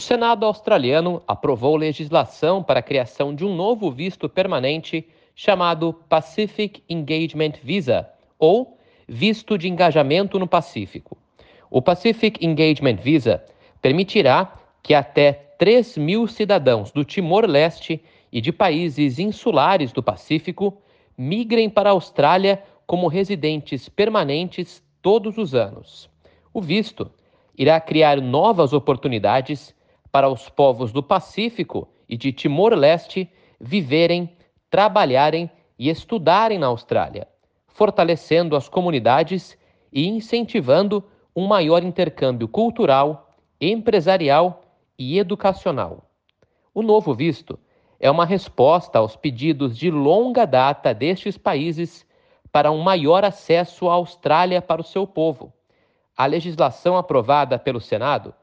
Senado australiano aprovou legislação para a criação de um novo visto permanente chamado Pacific Engagement Visa, ou Visto de Engajamento no Pacífico. O Pacific Engagement Visa permitirá que até 3 mil cidadãos do Timor-Leste e de países insulares do Pacífico migrem para a Austrália como residentes permanentes todos os anos. O visto irá criar novas oportunidades para os povos do Pacífico e de Timor-Leste viverem, trabalharem e estudarem na Austrália, fortalecendo as comunidades e incentivando um maior intercâmbio cultural, empresarial e educacional. O novo visto é uma resposta aos pedidos de longa data destes países para um maior acesso à Austrália para o seu povo. A legislação aprovada pelo Senado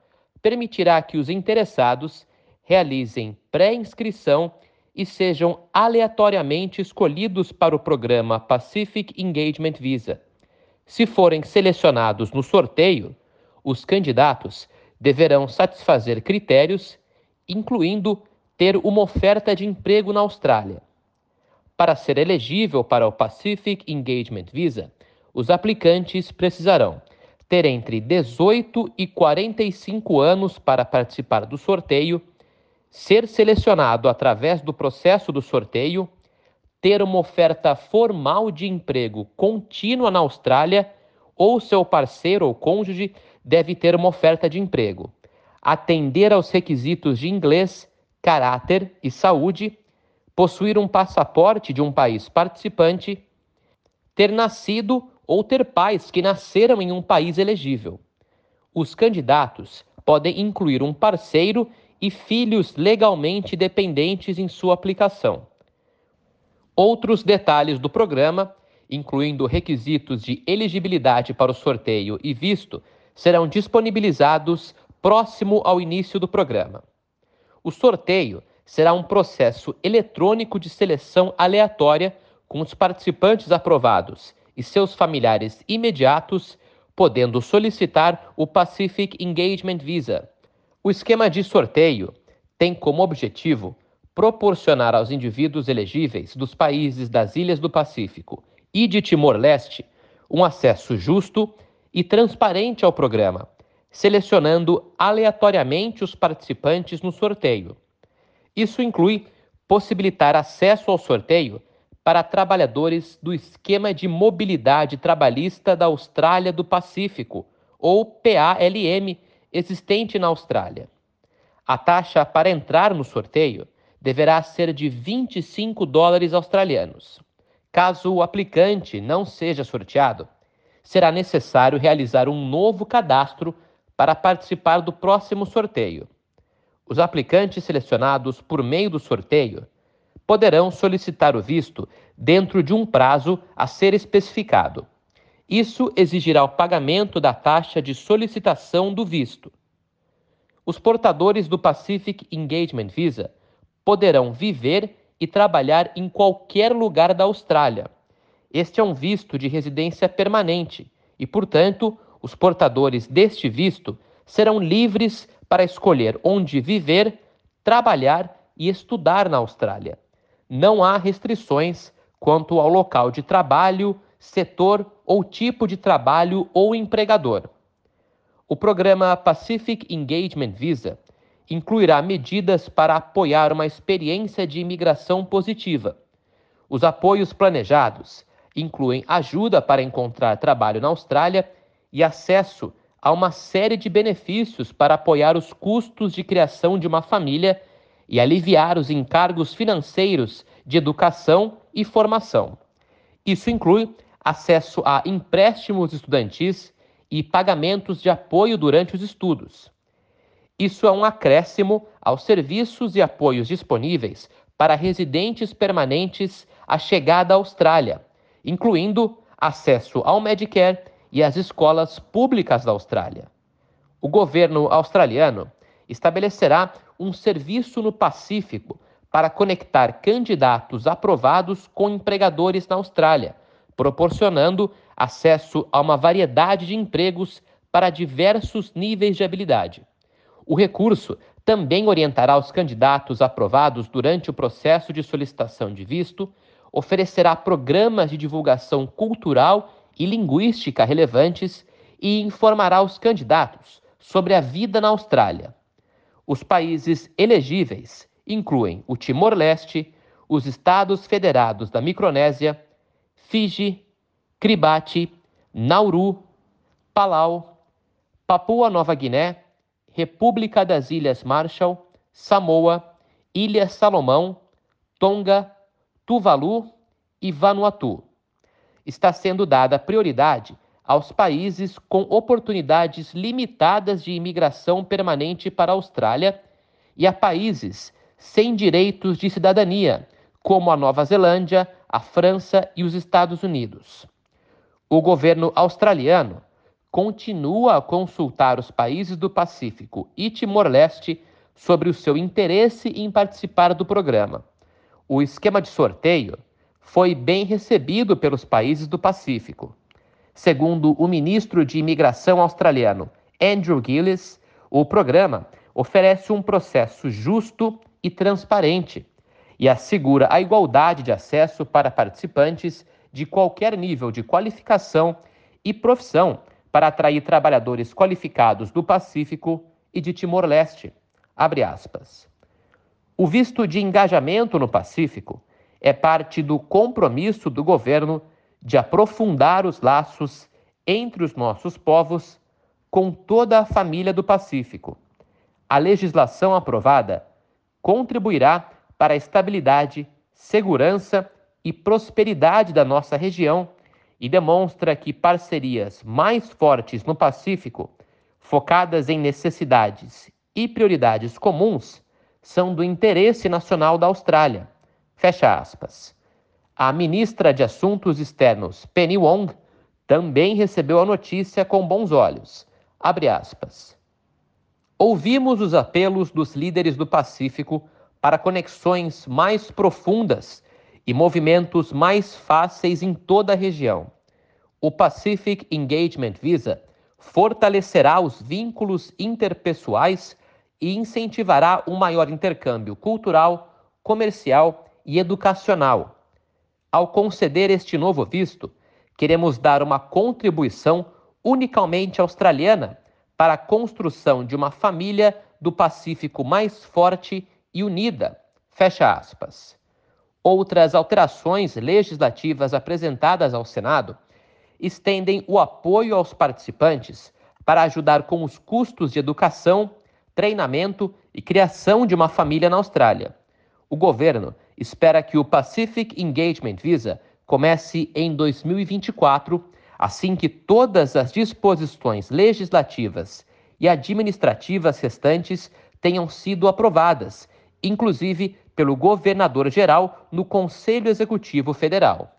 permitirá que os interessados realizem pré-inscrição e sejam aleatoriamente escolhidos para o programa Pacific Engagement Visa. Se forem selecionados no sorteio, os candidatos deverão satisfazer critérios, incluindo ter uma oferta de emprego na Austrália. Para ser elegível para o Pacific Engagement Visa, os aplicantes precisarão ter entre 18 e 45 anos para participar do sorteio, ser selecionado através do processo do sorteio, ter uma oferta formal de emprego contínua na Austrália ou seu parceiro ou cônjuge deve ter uma oferta de emprego, atender aos requisitos de inglês caráter e saúde, possuir um passaporte de um país participante, ter nascido ou ter pais que nasceram em um país elegível. Os candidatos podem incluir um parceiro e filhos legalmente dependentes em sua aplicação. Outros detalhes do programa, incluindo requisitos de elegibilidade para o sorteio e visto, serão disponibilizados próximo ao início do programa. O sorteio será um processo eletrônico de seleção aleatória com os participantes aprovados e seus familiares imediatos podendo solicitar o Pacific Engagement Visa. O esquema de sorteio tem como objetivo proporcionar aos indivíduos elegíveis dos países das Ilhas do Pacífico e de Timor-Leste um acesso justo e transparente ao programa, selecionando aleatoriamente os participantes no sorteio. Isso inclui possibilitar acesso ao sorteio para trabalhadores do Esquema de Mobilidade Trabalhista da Austrália do Pacífico, ou PALM, existente na Austrália. A taxa para entrar no sorteio deverá ser de 25 dólares australianos. Caso o aplicante não seja sorteado, será necessário realizar um novo cadastro para participar do próximo sorteio. Os aplicantes selecionados por meio do sorteio poderão solicitar o visto dentro de um prazo a ser especificado. Isso exigirá o pagamento da taxa de solicitação do visto. Os portadores do Pacific Engagement Visa poderão viver e trabalhar em qualquer lugar da Austrália. Este é um visto de residência permanente e, portanto, os portadores deste visto serão livres para escolher onde viver, trabalhar e estudar na Austrália. Não há restrições quanto ao local de trabalho, setor ou tipo de trabalho ou empregador. O programa Pacific Engagement Visa incluirá medidas para apoiar uma experiência de imigração positiva. Os apoios planejados incluem ajuda para encontrar trabalho na Austrália e acesso a uma série de benefícios para apoiar os custos de criação de uma família e aliviar os encargos financeiros de educação e formação. Isso inclui acesso a empréstimos estudantis e pagamentos de apoio durante os estudos. Isso é um acréscimo aos serviços e apoios disponíveis para residentes permanentes à chegada à Austrália, incluindo acesso ao Medicare e as escolas públicas da Austrália. O governo australiano estabelecerá um serviço no Pacífico para conectar candidatos aprovados com empregadores na Austrália, proporcionando acesso a uma variedade de empregos para diversos níveis de habilidade. O recurso também orientará os candidatos aprovados durante o processo de solicitação de visto, oferecerá programas de divulgação cultural e linguística relevantes e informará os candidatos sobre a vida na Austrália. Os países elegíveis incluem o Timor-Leste, os Estados Federados da Micronésia, Fiji, Kiribati, Nauru, Palau, Papua Nova Guiné, República das Ilhas Marshall, Samoa, Ilhas Salomão, Tonga, Tuvalu e Vanuatu. Está sendo dada prioridade aos países com oportunidades limitadas de imigração permanente para a Austrália e a países sem direitos de cidadania, como a Nova Zelândia, a França e os Estados Unidos. O governo australiano continua a consultar os países do Pacífico e Timor-Leste sobre o seu interesse em participar do programa. O esquema de sorteio foi bem recebido pelos países do Pacífico. Segundo o ministro de Imigração australiano Andrew Gillis, o programa oferece um processo justo e transparente e assegura a igualdade de acesso para participantes de qualquer nível de qualificação e profissão para atrair trabalhadores qualificados do Pacífico e de Timor-Leste. O visto de engajamento no Pacífico é parte do compromisso do governo de aprofundar os laços entre os nossos povos com toda a família do Pacífico. A legislação aprovada contribuirá para a estabilidade, segurança e prosperidade da nossa região e demonstra que parcerias mais fortes no Pacífico, focadas em necessidades e prioridades comuns, são do interesse nacional da Austrália. Fecha aspas. A ministra de Assuntos Externos, Penny Wong, também recebeu a notícia com bons olhos. Abre aspas. Ouvimos os apelos dos líderes do Pacífico para conexões mais profundas e movimentos mais fáceis em toda a região. O Pacific Engagement Visa fortalecerá os vínculos interpessoais e incentivará um maior intercâmbio cultural, comercial e educacional ao conceder este novo visto, queremos dar uma contribuição unicamente australiana para a construção de uma família do Pacífico mais forte e unida. Fecha aspas. Outras alterações legislativas apresentadas ao Senado estendem o apoio aos participantes para ajudar com os custos de educação, treinamento e criação de uma família na Austrália. O governo espera que o Pacific Engagement Visa comece em 2024, assim que todas as disposições legislativas e administrativas restantes tenham sido aprovadas, inclusive pelo governador-geral no Conselho Executivo Federal.